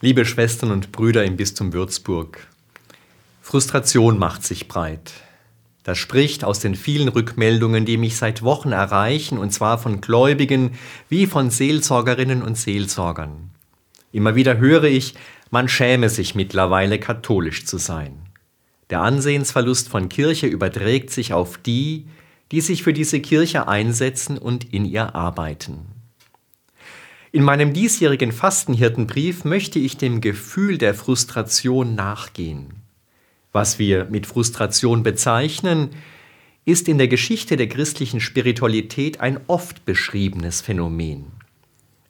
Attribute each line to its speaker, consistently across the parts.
Speaker 1: Liebe Schwestern und Brüder im Bistum Würzburg, Frustration macht sich breit. Das spricht aus den vielen Rückmeldungen, die mich seit Wochen erreichen, und zwar von Gläubigen wie von Seelsorgerinnen und Seelsorgern. Immer wieder höre ich, man schäme sich mittlerweile katholisch zu sein. Der Ansehensverlust von Kirche überträgt sich auf die, die sich für diese Kirche einsetzen und in ihr arbeiten. In meinem diesjährigen Fastenhirtenbrief möchte ich dem Gefühl der Frustration nachgehen. Was wir mit Frustration bezeichnen, ist in der Geschichte der christlichen Spiritualität ein oft beschriebenes Phänomen.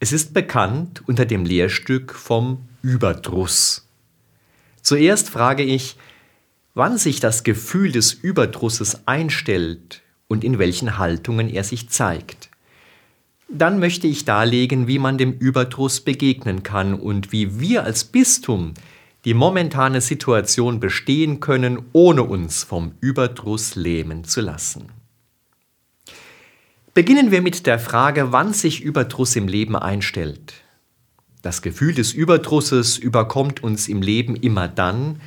Speaker 1: Es ist bekannt unter dem Lehrstück vom Überdruss. Zuerst frage ich, wann sich das Gefühl des Überdrusses einstellt und in welchen Haltungen er sich zeigt. Dann möchte ich darlegen, wie man dem Überdruss begegnen kann und wie wir als Bistum die momentane Situation bestehen können, ohne uns vom Überdruss lähmen zu lassen. Beginnen wir mit der Frage, wann sich Überdruss im Leben einstellt. Das Gefühl des Überdrusses überkommt uns im Leben immer dann,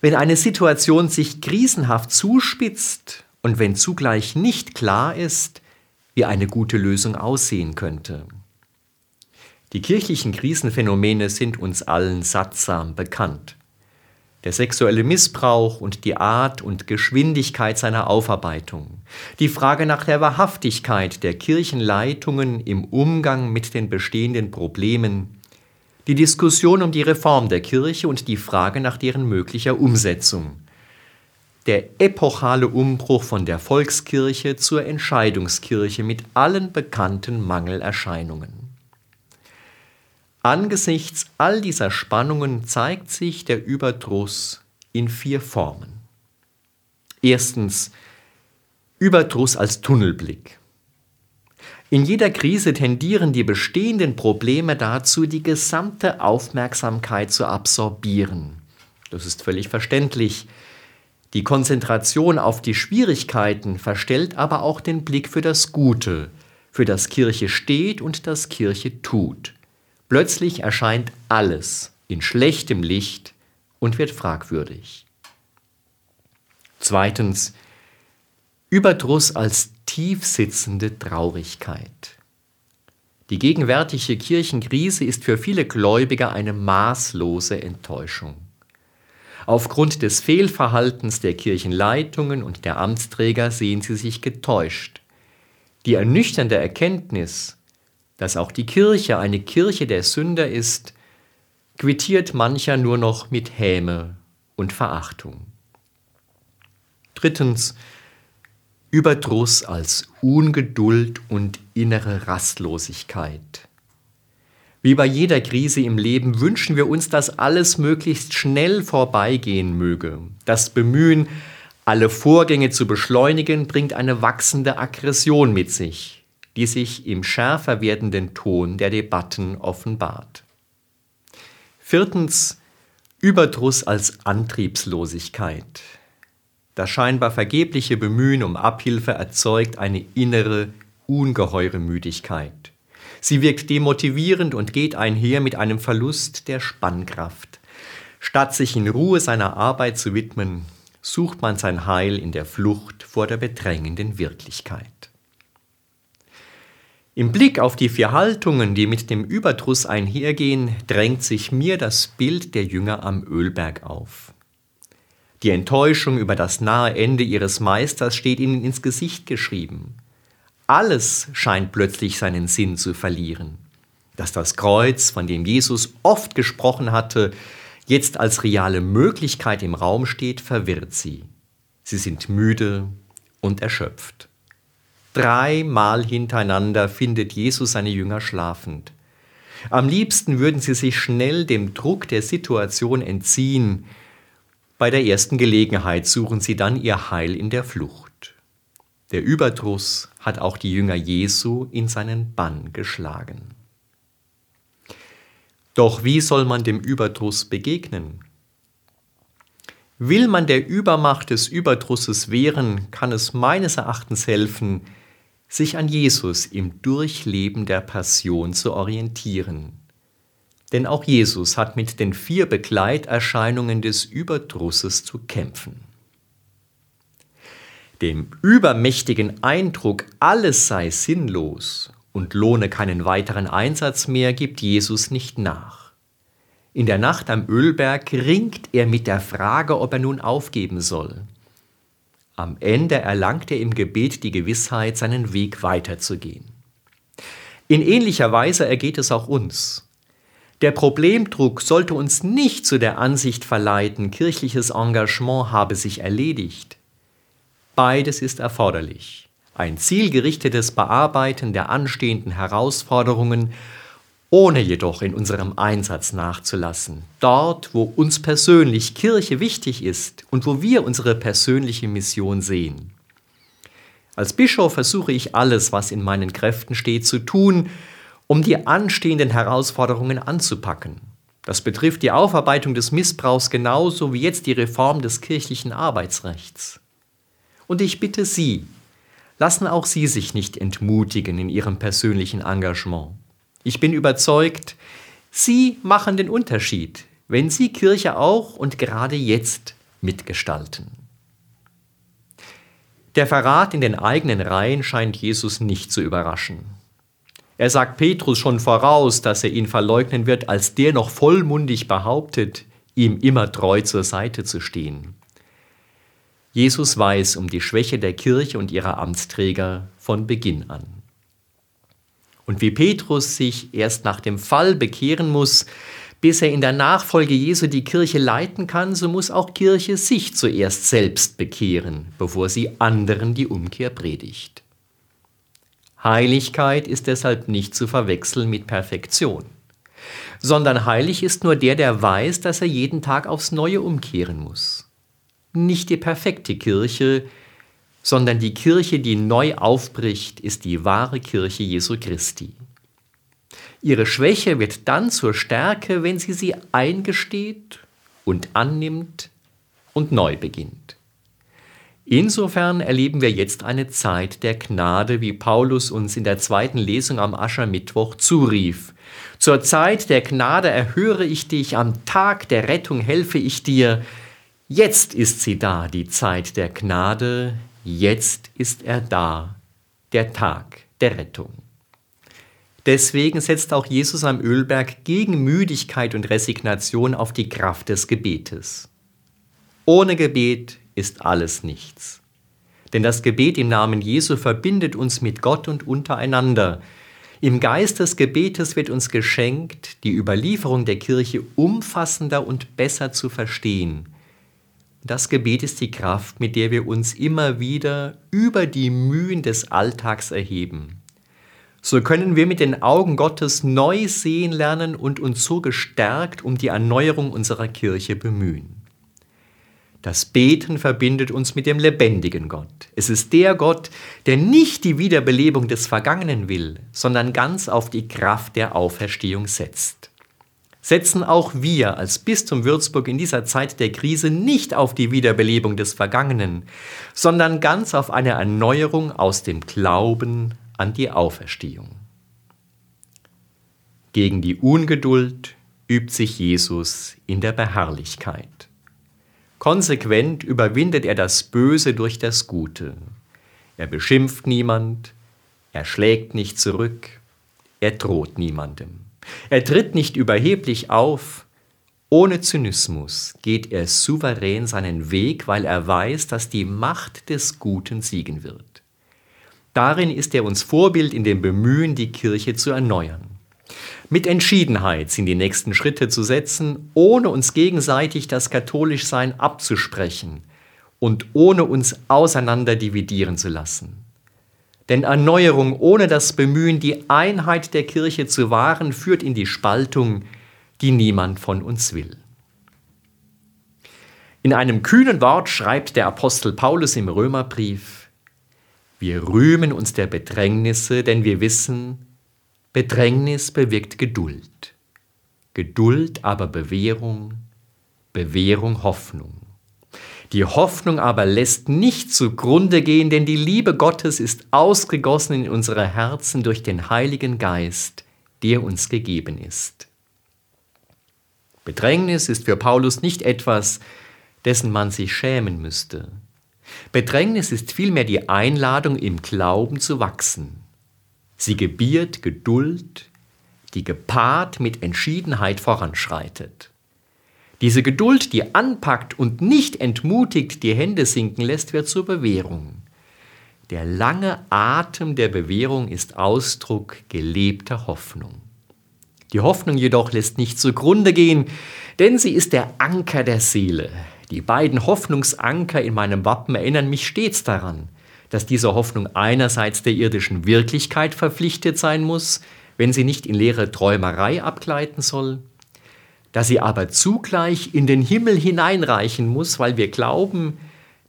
Speaker 1: wenn eine Situation sich krisenhaft zuspitzt und wenn zugleich nicht klar ist, wie eine gute Lösung aussehen könnte. Die kirchlichen Krisenphänomene sind uns allen sattsam bekannt. Der sexuelle Missbrauch und die Art und Geschwindigkeit seiner Aufarbeitung, die Frage nach der Wahrhaftigkeit der Kirchenleitungen im Umgang mit den bestehenden Problemen, die Diskussion um die Reform der Kirche und die Frage nach deren möglicher Umsetzung, der epochale Umbruch von der Volkskirche zur Entscheidungskirche mit allen bekannten Mangelerscheinungen. Angesichts all dieser Spannungen zeigt sich der Überdruss in vier Formen. Erstens Überdruss als Tunnelblick. In jeder Krise tendieren die bestehenden Probleme dazu, die gesamte Aufmerksamkeit zu absorbieren. Das ist völlig verständlich. Die Konzentration auf die Schwierigkeiten verstellt aber auch den Blick für das Gute, für das Kirche steht und das Kirche tut. Plötzlich erscheint alles in schlechtem Licht und wird fragwürdig. Zweitens, Überdruss als tiefsitzende Traurigkeit. Die gegenwärtige Kirchenkrise ist für viele Gläubige eine maßlose Enttäuschung. Aufgrund des Fehlverhaltens der Kirchenleitungen und der Amtsträger sehen sie sich getäuscht. Die ernüchternde Erkenntnis, dass auch die Kirche eine Kirche der Sünder ist, quittiert mancher nur noch mit Häme und Verachtung. Drittens, Überdruss als Ungeduld und innere Rastlosigkeit. Wie bei jeder Krise im Leben wünschen wir uns, dass alles möglichst schnell vorbeigehen möge. Das Bemühen, alle Vorgänge zu beschleunigen, bringt eine wachsende Aggression mit sich die sich im schärfer werdenden Ton der Debatten offenbart. Viertens Überdruss als Antriebslosigkeit. Das scheinbar vergebliche Bemühen um Abhilfe erzeugt eine innere, ungeheure Müdigkeit. Sie wirkt demotivierend und geht einher mit einem Verlust der Spannkraft. Statt sich in Ruhe seiner Arbeit zu widmen, sucht man sein Heil in der Flucht vor der bedrängenden Wirklichkeit. Im Blick auf die vier Haltungen, die mit dem Überdruss einhergehen, drängt sich mir das Bild der Jünger am Ölberg auf. Die Enttäuschung über das nahe Ende ihres Meisters steht ihnen ins Gesicht geschrieben. Alles scheint plötzlich seinen Sinn zu verlieren. Dass das Kreuz, von dem Jesus oft gesprochen hatte, jetzt als reale Möglichkeit im Raum steht, verwirrt sie. Sie sind müde und erschöpft. Dreimal hintereinander findet Jesus seine Jünger schlafend. Am liebsten würden sie sich schnell dem Druck der Situation entziehen. Bei der ersten Gelegenheit suchen sie dann ihr Heil in der Flucht. Der Überdruss hat auch die Jünger Jesu in seinen Bann geschlagen. Doch wie soll man dem Überdruss begegnen? Will man der Übermacht des Überdrusses wehren, kann es meines Erachtens helfen, sich an Jesus im Durchleben der Passion zu orientieren. Denn auch Jesus hat mit den vier Begleiterscheinungen des Überdrusses zu kämpfen. Dem übermächtigen Eindruck, alles sei sinnlos und lohne keinen weiteren Einsatz mehr, gibt Jesus nicht nach. In der Nacht am Ölberg ringt er mit der Frage, ob er nun aufgeben soll. Am Ende erlangt er im Gebet die Gewissheit, seinen Weg weiterzugehen. In ähnlicher Weise ergeht es auch uns. Der Problemdruck sollte uns nicht zu der Ansicht verleiten, kirchliches Engagement habe sich erledigt. Beides ist erforderlich. Ein zielgerichtetes Bearbeiten der anstehenden Herausforderungen ohne jedoch in unserem Einsatz nachzulassen. Dort, wo uns persönlich Kirche wichtig ist und wo wir unsere persönliche Mission sehen. Als Bischof versuche ich alles, was in meinen Kräften steht, zu tun, um die anstehenden Herausforderungen anzupacken. Das betrifft die Aufarbeitung des Missbrauchs genauso wie jetzt die Reform des kirchlichen Arbeitsrechts. Und ich bitte Sie, lassen auch Sie sich nicht entmutigen in Ihrem persönlichen Engagement. Ich bin überzeugt, Sie machen den Unterschied, wenn Sie Kirche auch und gerade jetzt mitgestalten. Der Verrat in den eigenen Reihen scheint Jesus nicht zu überraschen. Er sagt Petrus schon voraus, dass er ihn verleugnen wird, als der noch vollmundig behauptet, ihm immer treu zur Seite zu stehen. Jesus weiß um die Schwäche der Kirche und ihrer Amtsträger von Beginn an. Und wie Petrus sich erst nach dem Fall bekehren muss, bis er in der Nachfolge Jesu die Kirche leiten kann, so muss auch Kirche sich zuerst selbst bekehren, bevor sie anderen die Umkehr predigt. Heiligkeit ist deshalb nicht zu verwechseln mit Perfektion, sondern heilig ist nur der, der weiß, dass er jeden Tag aufs Neue umkehren muss. Nicht die perfekte Kirche, sondern die Kirche, die neu aufbricht, ist die wahre Kirche Jesu Christi. Ihre Schwäche wird dann zur Stärke, wenn sie sie eingesteht und annimmt und neu beginnt. Insofern erleben wir jetzt eine Zeit der Gnade, wie Paulus uns in der zweiten Lesung am Aschermittwoch zurief. Zur Zeit der Gnade erhöre ich dich, am Tag der Rettung helfe ich dir. Jetzt ist sie da, die Zeit der Gnade, Jetzt ist er da, der Tag der Rettung. Deswegen setzt auch Jesus am Ölberg gegen Müdigkeit und Resignation auf die Kraft des Gebetes. Ohne Gebet ist alles nichts. Denn das Gebet im Namen Jesu verbindet uns mit Gott und untereinander. Im Geist des Gebetes wird uns geschenkt, die Überlieferung der Kirche umfassender und besser zu verstehen das Gebet ist die Kraft, mit der wir uns immer wieder über die Mühen des Alltags erheben. So können wir mit den Augen Gottes neu sehen lernen und uns so gestärkt um die Erneuerung unserer Kirche bemühen. Das Beten verbindet uns mit dem lebendigen Gott. Es ist der Gott, der nicht die Wiederbelebung des Vergangenen will, sondern ganz auf die Kraft der Auferstehung setzt setzen auch wir als Bistum Würzburg in dieser Zeit der Krise nicht auf die Wiederbelebung des Vergangenen, sondern ganz auf eine Erneuerung aus dem Glauben an die Auferstehung. Gegen die Ungeduld übt sich Jesus in der Beharrlichkeit. Konsequent überwindet er das Böse durch das Gute. Er beschimpft niemand, er schlägt nicht zurück, er droht niemandem. Er tritt nicht überheblich auf, ohne Zynismus geht er souverän seinen Weg, weil er weiß, dass die Macht des Guten siegen wird. Darin ist er uns Vorbild in dem Bemühen, die Kirche zu erneuern. Mit Entschiedenheit sind die nächsten Schritte zu setzen, ohne uns gegenseitig das Katholischsein abzusprechen und ohne uns auseinander dividieren zu lassen. Denn Erneuerung ohne das Bemühen, die Einheit der Kirche zu wahren, führt in die Spaltung, die niemand von uns will. In einem kühnen Wort schreibt der Apostel Paulus im Römerbrief, wir rühmen uns der Bedrängnisse, denn wir wissen, Bedrängnis bewirkt Geduld, Geduld aber Bewährung, Bewährung Hoffnung. Die Hoffnung aber lässt nicht zugrunde gehen, denn die Liebe Gottes ist ausgegossen in unsere Herzen durch den Heiligen Geist, der uns gegeben ist. Bedrängnis ist für Paulus nicht etwas, dessen man sich schämen müsste. Bedrängnis ist vielmehr die Einladung, im Glauben zu wachsen. Sie gebiert Geduld, die gepaart mit Entschiedenheit voranschreitet. Diese Geduld, die anpackt und nicht entmutigt die Hände sinken lässt, wird zur Bewährung. Der lange Atem der Bewährung ist Ausdruck gelebter Hoffnung. Die Hoffnung jedoch lässt nicht zugrunde gehen, denn sie ist der Anker der Seele. Die beiden Hoffnungsanker in meinem Wappen erinnern mich stets daran, dass diese Hoffnung einerseits der irdischen Wirklichkeit verpflichtet sein muss, wenn sie nicht in leere Träumerei abgleiten soll, dass sie aber zugleich in den Himmel hineinreichen muss, weil wir glauben,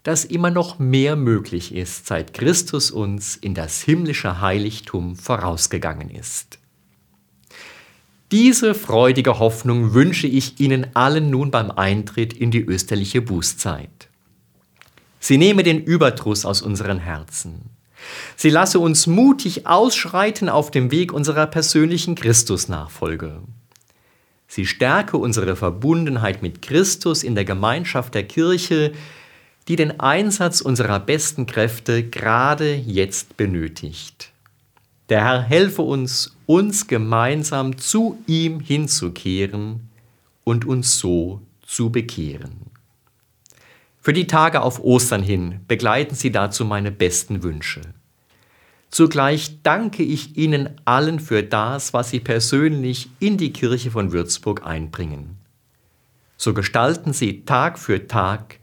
Speaker 1: dass immer noch mehr möglich ist, seit Christus uns in das himmlische Heiligtum vorausgegangen ist. Diese freudige Hoffnung wünsche ich Ihnen allen nun beim Eintritt in die österliche Bußzeit. Sie nehme den Überdruss aus unseren Herzen. Sie lasse uns mutig ausschreiten auf dem Weg unserer persönlichen Christusnachfolge. Sie stärke unsere Verbundenheit mit Christus in der Gemeinschaft der Kirche, die den Einsatz unserer besten Kräfte gerade jetzt benötigt. Der Herr helfe uns, uns gemeinsam zu ihm hinzukehren und uns so zu bekehren. Für die Tage auf Ostern hin begleiten Sie dazu meine besten Wünsche. Zugleich danke ich Ihnen allen für das, was Sie persönlich in die Kirche von Würzburg einbringen. So gestalten Sie Tag für Tag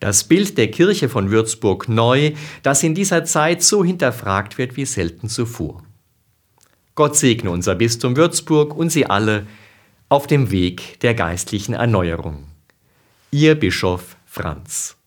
Speaker 1: das Bild der Kirche von Würzburg neu, das in dieser Zeit so hinterfragt wird wie selten zuvor. Gott segne unser Bistum Würzburg und Sie alle auf dem Weg der geistlichen Erneuerung. Ihr Bischof Franz.